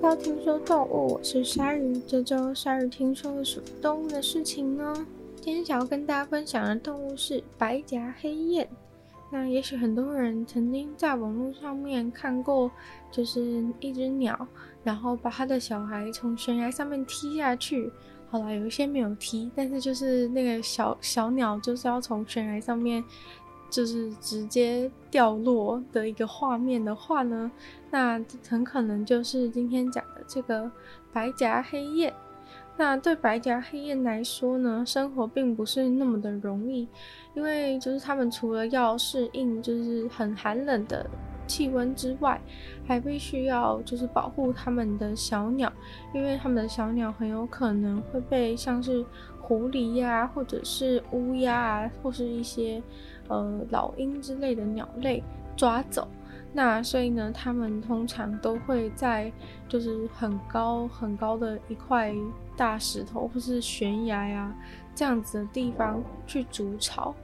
到听说动物，我是鲨鱼。这周鲨鱼听说了什么动物的事情呢？今天想要跟大家分享的动物是白颊黑雁。那也许很多人曾经在网络上面看过，就是一只鸟，然后把他的小孩从悬崖上面踢下去。好啦，有一些没有踢，但是就是那个小小鸟就是要从悬崖上面。就是直接掉落的一个画面的话呢，那很可能就是今天讲的这个白颊黑雁。那对白颊黑雁来说呢，生活并不是那么的容易，因为就是他们除了要适应就是很寒冷的气温之外，还必须要就是保护他们的小鸟，因为他们的小鸟很有可能会被像是狐狸呀、或者是乌鸦啊，或是一些。呃，老鹰之类的鸟类抓走，那所以呢，他们通常都会在就是很高很高的一块大石头或是悬崖呀这样子的地方去筑巢。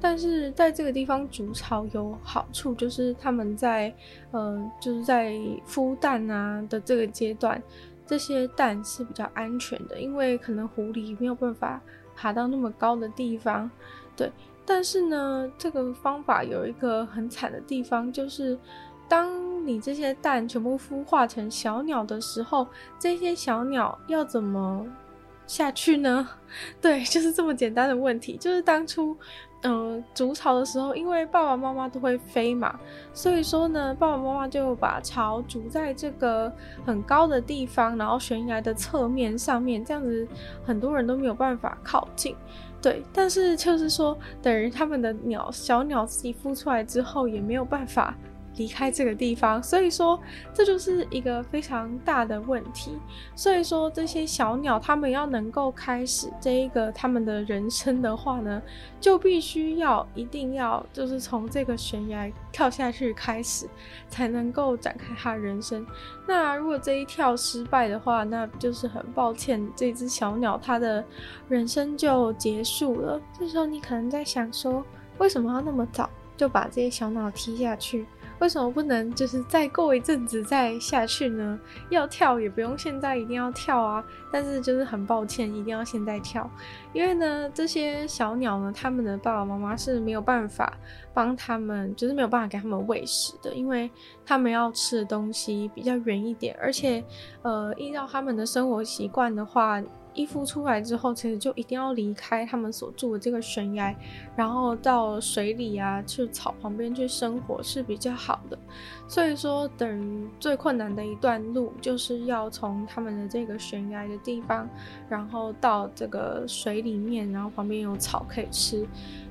但是在这个地方筑巢有好处，就是他们在呃就是在孵蛋啊的这个阶段，这些蛋是比较安全的，因为可能狐狸没有办法爬到那么高的地方，对。但是呢，这个方法有一个很惨的地方，就是当你这些蛋全部孵化成小鸟的时候，这些小鸟要怎么下去呢？对，就是这么简单的问题。就是当初，嗯、呃，筑巢的时候，因为爸爸妈妈都会飞嘛，所以说呢，爸爸妈妈就把巢筑在这个很高的地方，然后悬崖的侧面上面，这样子很多人都没有办法靠近。对，但是就是说，等于他们的鸟小鸟自己孵出来之后，也没有办法离开这个地方，所以说这就是一个非常大的问题。所以说这些小鸟，它们要能够开始这一个他们的人生的话呢，就必须要一定要就是从这个悬崖跳下去开始，才能够展开它人生。那如果这一跳失败的话，那就是很抱歉，这只小鸟它的人生就结束了。这时候你可能在想说，为什么要那么早就把这些小鸟踢下去？为什么不能就是再过一阵子再下去呢？要跳也不用现在一定要跳啊，但是就是很抱歉，一定要现在跳，因为呢，这些小鸟呢，他们的爸爸妈妈是没有办法帮他们，就是没有办法给他们喂食的，因为他们要吃的东西比较远一点，而且呃，依照他们的生活习惯的话。一孵出来之后，其实就一定要离开他们所住的这个悬崖，然后到水里啊，去草旁边去生活是比较好的。所以说，等于最困难的一段路，就是要从他们的这个悬崖的地方，然后到这个水里面，然后旁边有草可以吃。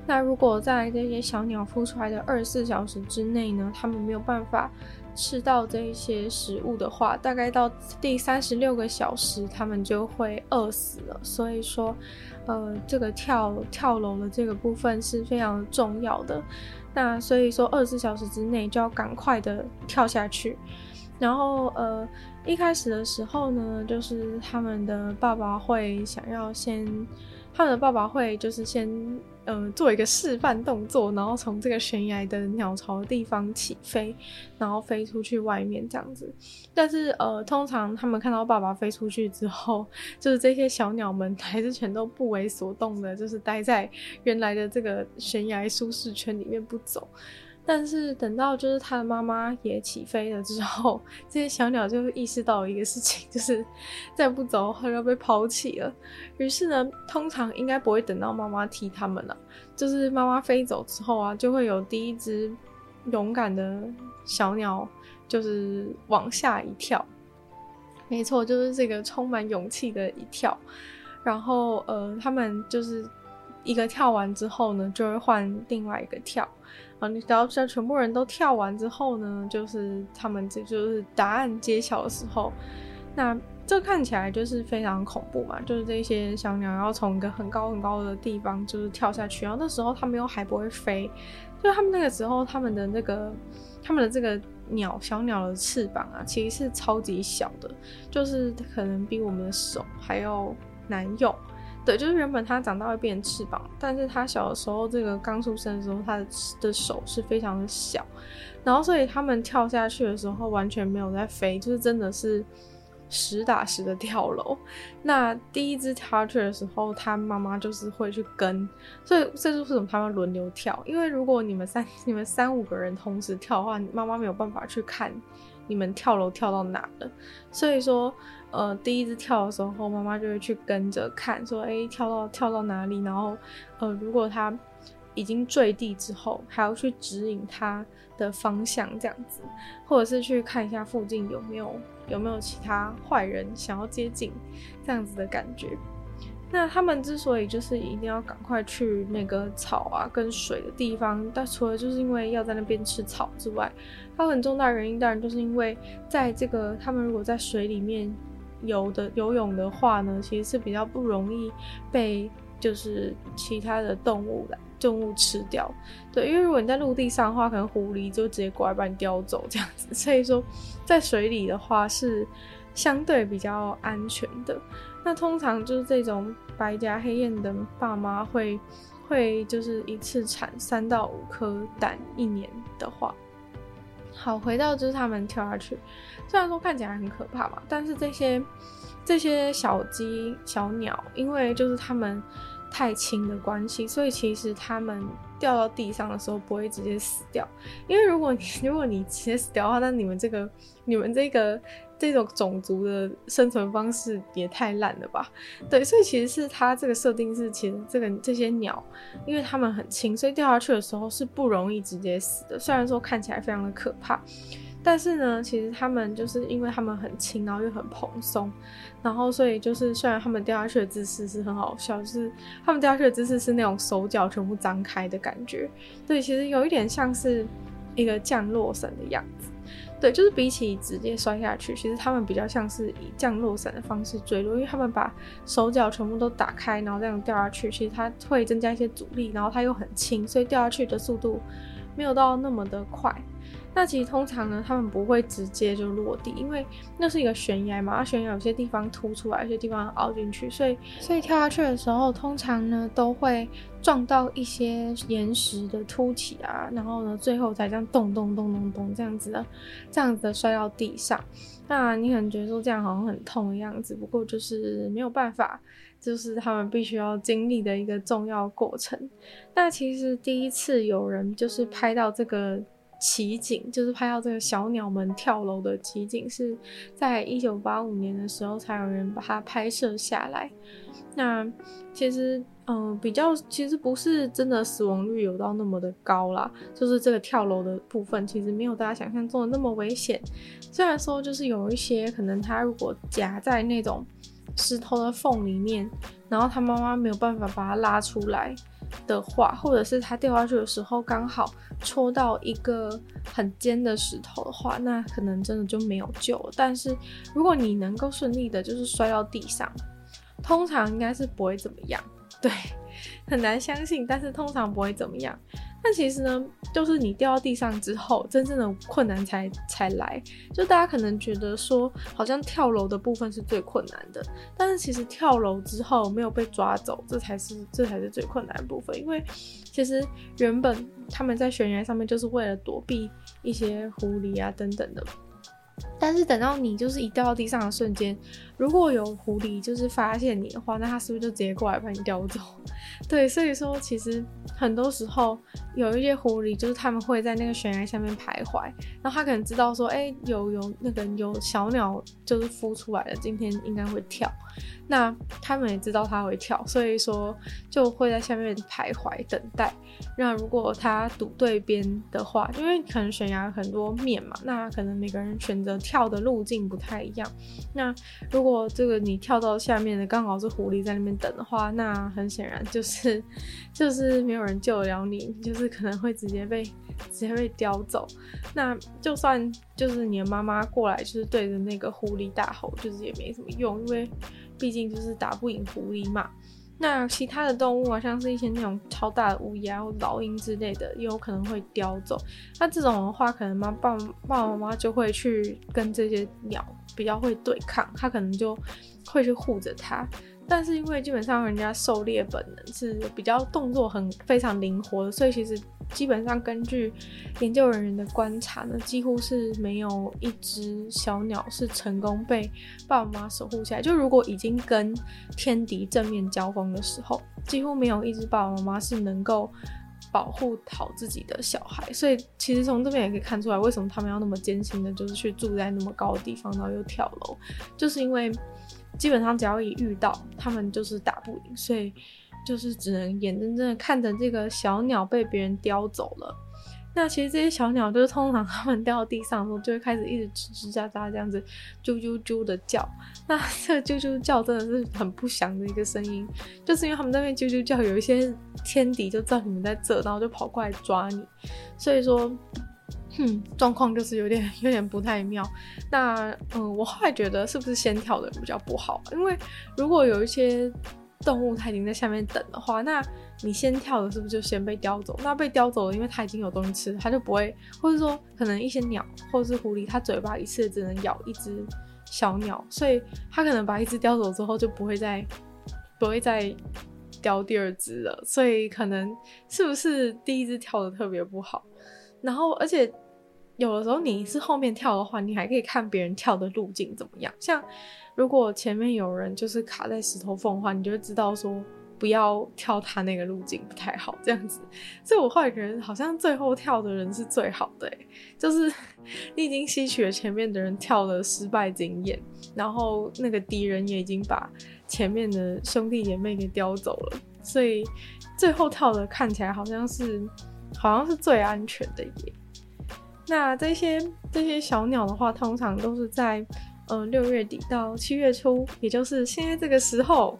那如果在这些小鸟孵出来的二十四小时之内呢，他们没有办法。吃到这一些食物的话，大概到第三十六个小时，他们就会饿死了。所以说，呃，这个跳跳楼的这个部分是非常重要的。那所以说，二十四小时之内就要赶快的跳下去。然后，呃，一开始的时候呢，就是他们的爸爸会想要先，他们的爸爸会就是先。呃，做一个示范动作，然后从这个悬崖的鸟巢地方起飞，然后飞出去外面这样子。但是呃，通常他们看到爸爸飞出去之后，就是这些小鸟们还是全都不为所动的，就是待在原来的这个悬崖舒适圈里面不走。但是等到就是他的妈妈也起飞了之后，这些小鸟就意识到一个事情，就是再不走的话要被抛弃了。于是呢，通常应该不会等到妈妈踢他们了，就是妈妈飞走之后啊，就会有第一只勇敢的小鸟，就是往下一跳。没错，就是这个充满勇气的一跳。然后呃，他们就是一个跳完之后呢，就会换另外一个跳。你只要在全部人都跳完之后呢，就是他们这就是答案揭晓的时候，那这看起来就是非常恐怖嘛，就是这些小鸟要从一个很高很高的地方就是跳下去，然后那时候他们又还不会飞，就他们那个时候他们的那个他们的这个鸟小鸟的翅膀啊，其实是超级小的，就是可能比我们的手还要难用。对，就是原本它长大会变成翅膀，但是它小的时候，这个刚出生的时候，它的的手是非常的小，然后所以他们跳下去的时候完全没有在飞，就是真的是实打实的跳楼。那第一只跳下去的时候，他妈妈就是会去跟，所以这就是为什么他们轮流跳。因为如果你们三你们三五个人同时跳的话，妈妈没有办法去看你们跳楼跳到哪了。所以说，呃，第一次跳的时候，妈妈就会去跟着看，说，哎，跳到跳到哪里？然后，呃，如果他已经坠地之后，还要去指引他的方向，这样子，或者是去看一下附近有没有有没有其他坏人想要接近，这样子的感觉。那他们之所以就是一定要赶快去那个草啊跟水的地方，但除了就是因为要在那边吃草之外，它很重大原因当然就是因为在这个他们如果在水里面游的游泳的话呢，其实是比较不容易被就是其他的动物来。动物吃掉，对，因为如果你在陆地上的话，可能狐狸就直接过来把你叼走这样子。所以说，在水里的话是相对比较安全的。那通常就是这种白斝黑燕的爸妈会会就是一次产三到五颗蛋，一年的话。好，回到就是他们跳下去，虽然说看起来很可怕嘛，但是这些这些小鸡小鸟，因为就是他们。太轻的关系，所以其实他们掉到地上的时候不会直接死掉，因为如果你 如果你直接死掉的话，那你们这个你们这个这种种族的生存方式也太烂了吧？对，所以其实是它这个设定是，其实这个这些鸟，因为它们很轻，所以掉下去的时候是不容易直接死的。虽然说看起来非常的可怕。但是呢，其实他们就是因为他们很轻，然后又很蓬松，然后所以就是虽然他们掉下去的姿势是很好笑，就是他们掉下去的姿势是那种手脚全部张开的感觉，对，其实有一点像是一个降落伞的样子，对，就是比起直接摔下去，其实他们比较像是以降落伞的方式坠落，因为他们把手脚全部都打开，然后这样掉下去，其实它会增加一些阻力，然后它又很轻，所以掉下去的速度没有到那么的快。那其实通常呢，他们不会直接就落地，因为那是一个悬崖嘛，悬崖有些地方凸出来，有些地方凹进去，所以所以跳下去的时候，通常呢都会撞到一些岩石的凸起啊，然后呢最后才这样咚咚咚咚咚这样子的，这样子的摔到地上。那你可能觉得说这样好像很痛的样子，不过就是没有办法，就是他们必须要经历的一个重要过程。那其实第一次有人就是拍到这个。奇景就是拍到这个小鸟们跳楼的奇景，是在一九八五年的时候才有人把它拍摄下来。那其实，嗯、比较其实不是真的死亡率有到那么的高啦，就是这个跳楼的部分其实没有大家想象中的那么危险。虽然说就是有一些可能它如果夹在那种石头的缝里面，然后他妈妈没有办法把它拉出来的话，或者是它掉下去的时候刚好。戳到一个很尖的石头的话，那可能真的就没有救了。但是如果你能够顺利的，就是摔到地上，通常应该是不会怎么样。对，很难相信，但是通常不会怎么样。但其实呢，就是你掉到地上之后，真正的困难才才来。就大家可能觉得说，好像跳楼的部分是最困难的，但是其实跳楼之后没有被抓走，这才是这才是最困难的部分。因为其实原本他们在悬崖上面就是为了躲避一些狐狸啊等等的。但是等到你就是一掉到地上的瞬间，如果有狐狸就是发现你的话，那它是不是就直接过来把你叼走？对，所以说其实很多时候有一些狐狸就是他们会在那个悬崖下面徘徊，然后他可能知道说，哎、有有那个有小鸟就是孵出来了，今天应该会跳。那他们也知道他会跳，所以说就会在下面徘徊等待。那如果他赌对边的话，因为可能悬崖很多面嘛，那可能每个人选择跳的路径不太一样。那如如果这个你跳到下面的刚好是狐狸在那边等的话，那很显然就是 就是没有人救得了你，就是可能会直接被 直接被叼走。那就算就是你的妈妈过来，就是对着那个狐狸大吼，就是也没什么用，因为。毕竟就是打不赢狐狸嘛。那其他的动物啊，像是一些那种超大的乌鸦或老鹰之类的，也有可能会叼走。那这种的话，可能妈爸爸爸妈妈就会去跟这些鸟比较会对抗，他可能就会去护着它。但是因为基本上人家狩猎本能是比较动作很非常灵活的，所以其实基本上根据研究人员的观察呢，几乎是没有一只小鸟是成功被爸爸妈妈守护起来。就如果已经跟天敌正面交锋的时候，几乎没有一只爸爸妈妈是能够。保护好自己的小孩，所以其实从这边也可以看出来，为什么他们要那么艰辛的，就是去住在那么高的地方，然后又跳楼，就是因为基本上只要一遇到，他们就是打不赢，所以就是只能眼睁睁的看着这个小鸟被别人叼走了。那其实这些小鸟就是通常它们掉到地上的时候，就会开始一直吱吱喳喳这样子啾啾啾的叫。那这个啾啾叫真的是很不祥的一个声音，就是因为他们那边啾啾叫，有一些天敌就知道你们在这，然后就跑过来抓你。所以说，哼，状况就是有点有点不太妙。那嗯，我后来觉得是不是先跳的比较不好？因为如果有一些动物它已经在下面等的话，那你先跳的是不是就先被叼走？那被叼走了，因为它已经有东西吃，它就不会，或者说可能一些鸟或者是狐狸，它嘴巴一次只能咬一只小鸟，所以它可能把一只叼走之后就不会再不会再叼第二只了。所以可能是不是第一只跳的特别不好？然后而且有的时候你是后面跳的话，你还可以看别人跳的路径怎么样。像如果前面有人就是卡在石头缝的话，你就会知道说。不要跳他那个路径不太好，这样子，所以我后来觉得好像最后跳的人是最好的，就是你已经吸取了前面的人跳的失败经验，然后那个敌人也已经把前面的兄弟姐妹给叼走了，所以最后跳的看起来好像是好像是最安全的耶。那这些这些小鸟的话，通常都是在呃六月底到七月初，也就是现在这个时候。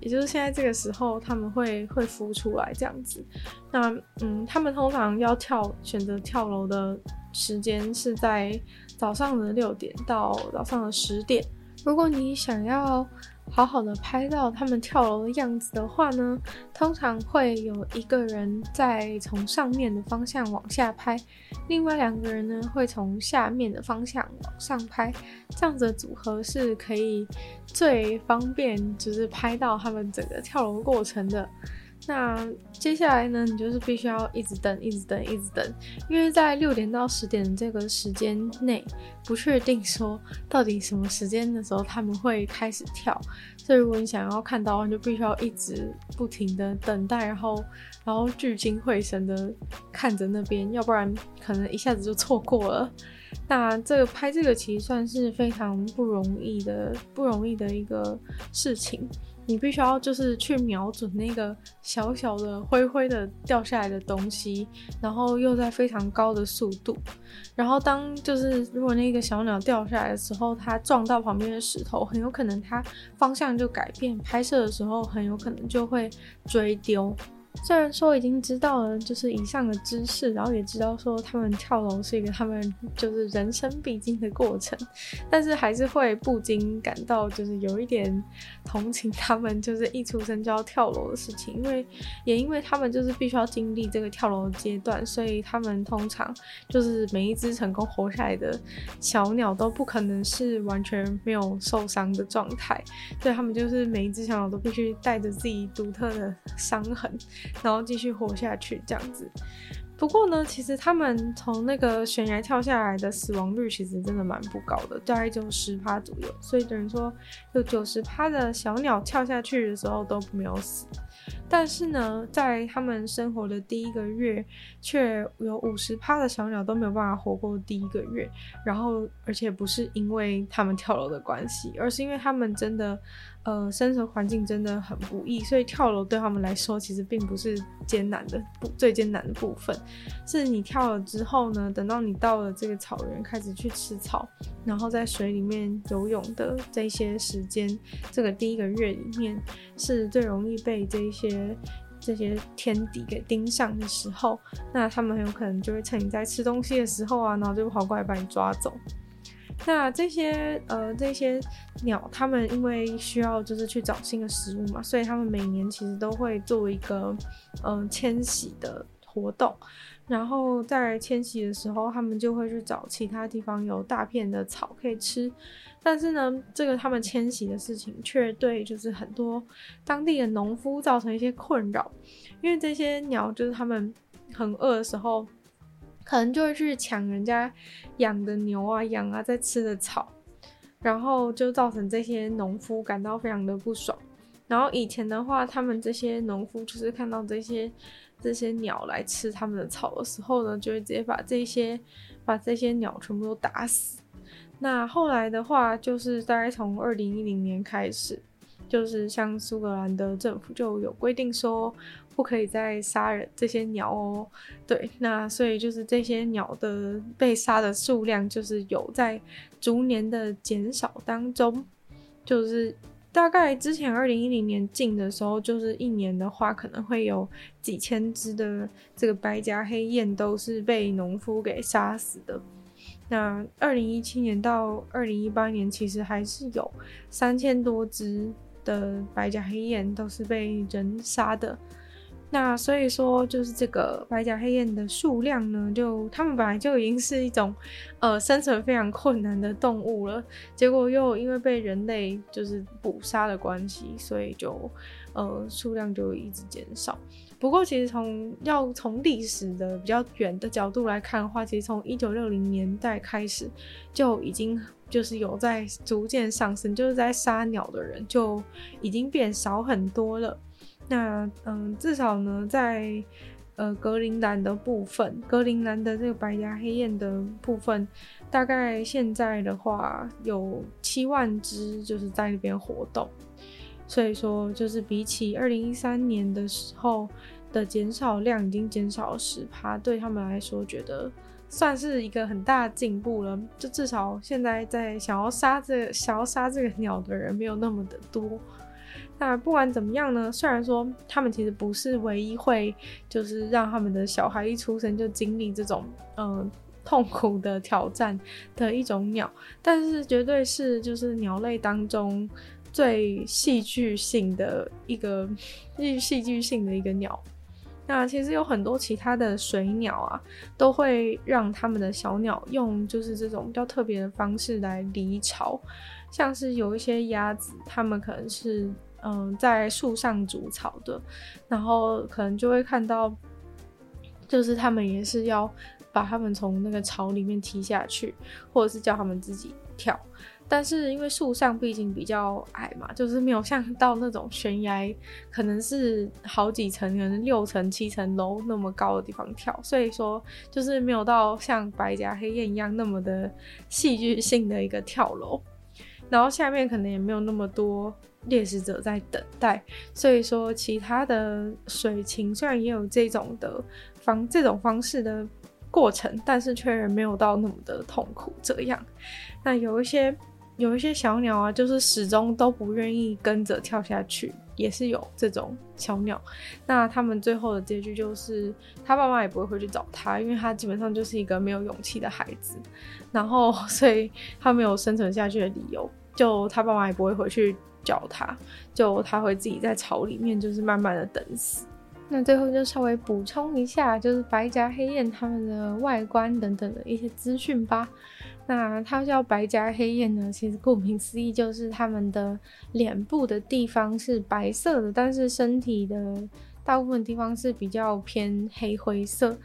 也就是现在这个时候，他们会会孵出来这样子。那嗯，他们通常要跳，选择跳楼的时间是在早上的六点到早上的十点。如果你想要好好的拍到他们跳楼的样子的话呢，通常会有一个人在从上面的方向往下拍，另外两个人呢会从下面的方向往上拍，这样子的组合是可以最方便，就是拍到他们整个跳楼过程的。那接下来呢，你就是必须要一直等，一直等，一直等，因为在六点到十点这个时间内，不确定说到底什么时间的时候他们会开始跳，所以如果你想要看到，你就必须要一直不停的等待，然后然后聚精会神的看着那边，要不然可能一下子就错过了。那这个拍这个其实算是非常不容易的，不容易的一个事情。你必须要就是去瞄准那个小小的灰灰的掉下来的东西，然后又在非常高的速度，然后当就是如果那个小鸟掉下来的时候，它撞到旁边的石头，很有可能它方向就改变，拍摄的时候很有可能就会追丢。虽然说已经知道了，就是以上的知识，然后也知道说他们跳楼是一个他们就是人生必经的过程，但是还是会不禁感到就是有一点同情他们，就是一出生就要跳楼的事情，因为也因为他们就是必须要经历这个跳楼的阶段，所以他们通常就是每一只成功活下来的小鸟都不可能是完全没有受伤的状态，所以他们就是每一只小鸟都必须带着自己独特的伤痕。然后继续活下去，这样子。不过呢，其实他们从那个悬崖跳下来的死亡率其实真的蛮不高的，大概就十趴左右。所以等于说，有九十趴的小鸟跳下去的时候都没有死。但是呢，在他们生活的第一个月，却有五十趴的小鸟都没有办法活过第一个月。然后，而且不是因为他们跳楼的关系，而是因为他们真的。呃，生存环境真的很不易，所以跳楼对他们来说其实并不是艰难的，不，最艰难的部分是你跳了之后呢，等到你到了这个草原开始去吃草，然后在水里面游泳的这些时间，这个第一个月里面是最容易被这一些这些天敌给盯上的时候，那他们很有可能就会趁你在吃东西的时候啊，然后就跑过来把你抓走。那这些呃这些鸟，它们因为需要就是去找新的食物嘛，所以它们每年其实都会做一个嗯迁徙的活动。然后在迁徙的时候，他们就会去找其他地方有大片的草可以吃。但是呢，这个他们迁徙的事情却对就是很多当地的农夫造成一些困扰，因为这些鸟就是他们很饿的时候，可能就会去抢人家养的牛啊、羊啊在吃的草，然后就造成这些农夫感到非常的不爽。然后以前的话，他们这些农夫就是看到这些这些鸟来吃他们的草的时候呢，就会直接把这些把这些鸟全部都打死。那后来的话，就是大概从二零一零年开始，就是像苏格兰的政府就有规定说，不可以再杀人这些鸟哦。对，那所以就是这些鸟的被杀的数量，就是有在逐年的减少当中。就是大概之前二零一零年进的时候，就是一年的话，可能会有几千只的这个白颊黑雁都是被农夫给杀死的。那二零一七年到二零一八年，其实还是有三千多只的白颊黑雁都是被人杀的。那所以说，就是这个白颊黑雁的数量呢，就它们本来就已经是一种呃生存非常困难的动物了，结果又因为被人类就是捕杀的关系，所以就呃数量就一直减少。不过，其实从要从历史的比较远的角度来看的话，其实从一九六零年代开始就已经就是有在逐渐上升，就是在杀鸟的人就已经变少很多了。那嗯，至少呢，在呃格陵兰的部分，格陵兰的这个白牙黑雁的部分，大概现在的话有七万只，就是在那边活动。所以说，就是比起二零一三年的时候的减少量，已经减少了十趴，对他们来说，觉得算是一个很大的进步了。就至少现在在想要杀这、想要杀这个鸟的人没有那么的多。那不管怎么样呢，虽然说他们其实不是唯一会，就是让他们的小孩一出生就经历这种嗯、痛苦的挑战的一种鸟，但是绝对是就是鸟类当中。最戏剧性的一个，最戏剧性的一个鸟。那其实有很多其他的水鸟啊，都会让他们的小鸟用就是这种比较特别的方式来离巢。像是有一些鸭子，它们可能是嗯在树上筑巢的，然后可能就会看到，就是他们也是要把他们从那个巢里面踢下去，或者是叫他们自己跳。但是因为树上毕竟比较矮嘛，就是没有像到那种悬崖，可能是好几层，可能六层、七层楼那么高的地方跳，所以说就是没有到像白颊黑雁一样那么的戏剧性的一个跳楼。然后下面可能也没有那么多猎食者在等待，所以说其他的水禽虽然也有这种的方这种方式的过程，但是却没有到那么的痛苦。这样，那有一些。有一些小鸟啊，就是始终都不愿意跟着跳下去，也是有这种小鸟。那他们最后的结局就是，他爸妈也不会回去找他，因为他基本上就是一个没有勇气的孩子。然后，所以他没有生存下去的理由，就他爸妈也不会回去教他，就他会自己在巢里面，就是慢慢的等死。那最后就稍微补充一下，就是白颊黑雁它们的外观等等的一些资讯吧。那它叫白颊黑雁呢，其实顾名思义就是它们的脸部的地方是白色的，但是身体的。大部分地方是比较偏黑灰色，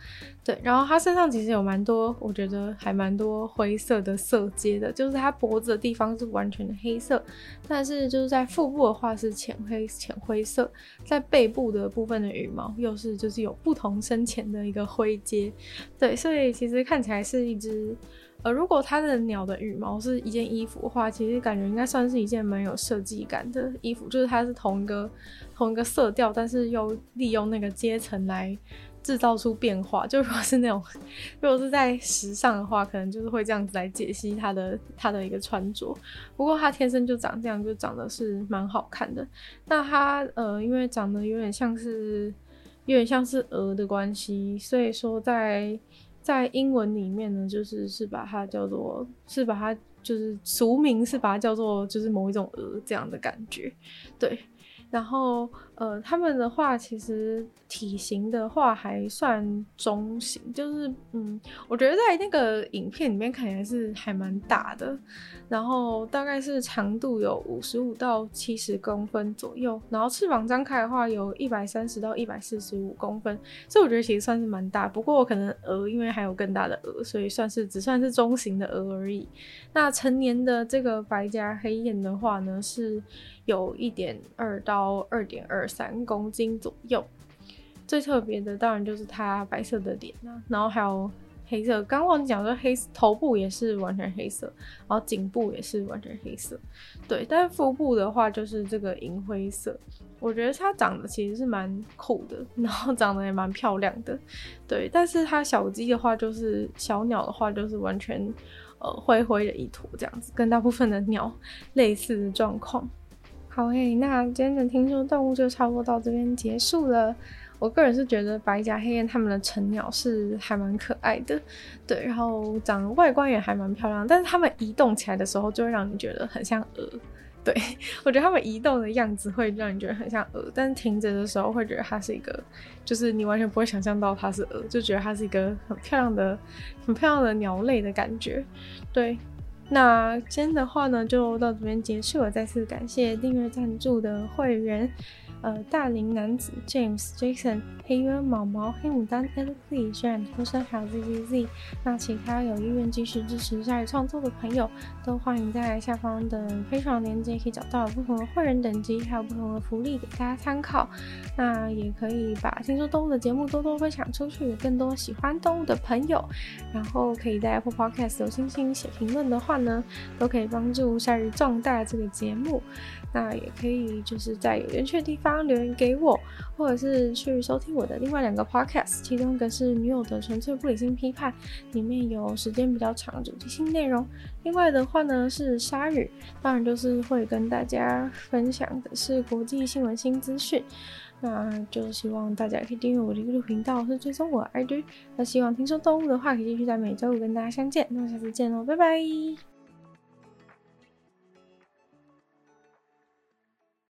对，然后它身上其实有蛮多，我觉得还蛮多灰色的色阶的，就是它脖子的地方是完全的黑色，但是就是在腹部的话是浅黑浅灰色，在背部的部分的羽毛又是就是有不同深浅的一个灰阶，对，所以其实看起来是一只。呃，如果它的鸟的羽毛是一件衣服的话，其实感觉应该算是一件蛮有设计感的衣服，就是它是同一个同一个色调，但是又利用那个阶层来制造出变化。就如果是那种，如果是在时尚的话，可能就是会这样子来解析它的它的一个穿着。不过它天生就长这样，就长得是蛮好看的。那它呃，因为长得有点像是有点像是鹅的关系，所以说在。在英文里面呢，就是是把它叫做，是把它就是俗名是把它叫做就是某一种鹅这样的感觉，对。然后，呃，他们的话其实体型的话还算中型，就是，嗯，我觉得在那个影片里面看起来是还蛮大的，然后大概是长度有五十五到七十公分左右，然后翅膀张开的话有一百三十到一百四十五公分，所以我觉得其实算是蛮大。不过可能鹅因为还有更大的鹅，所以算是只算是中型的鹅而已。那成年的这个白颊黑雁的话呢，是有一点二到二点二三公斤左右。最特别的当然就是它白色的脸啊，然后还有黑色。刚忘记讲说黑头部也是完全黑色，然后颈部也是完全黑色。对，但腹部的话就是这个银灰色。我觉得它长得其实是蛮酷的，然后长得也蛮漂亮的。对，但是它小鸡的话就是小鸟的话就是完全。呃，灰灰的一坨这样子，跟大部分的鸟类似的状况。好嘿，那今天的听说动物就差不多到这边结束了。我个人是觉得白颊黑雁它们的成鸟是还蛮可爱的，对，然后长得外观也还蛮漂亮，但是它们移动起来的时候就会让你觉得很像鹅。对，我觉得它们移动的样子会让你觉得很像鹅，但是停着的时候会觉得它是一个，就是你完全不会想象到它是鹅，就觉得它是一个很漂亮的、很漂亮的鸟类的感觉。对，那今天的话呢，就到这边结束了。再次感谢订阅赞助的会员。呃，大龄男子 James Jackson，、黑渊毛毛、黑牡丹 L Z、虽然脱身还有 Z Z Z，那其他有意愿继续支持夏日创作的朋友，都欢迎在下方的非常链接可以找到不同的会员等级，还有不同的福利给大家参考。那也可以把听说动物的节目多多分享出去，更多喜欢动物的朋友。然后可以在 Apple Podcast 有星星写评论的话呢，都可以帮助夏日壮大这个节目。那也可以就是在有缘趣的地方留言给我，或者是去收听我的另外两个 podcast，其中一个是女友的纯粹不理性批判，里面有时间比较长主题性内容；另外的话呢是鲨鱼，当然就是会跟大家分享的是国际新闻新资讯。那就希望大家可以订阅我的 YouTube 频道，是追踪我的 ID。那希望听说动物的话，可以继续在每周五跟大家相见。那下次见喽，拜拜。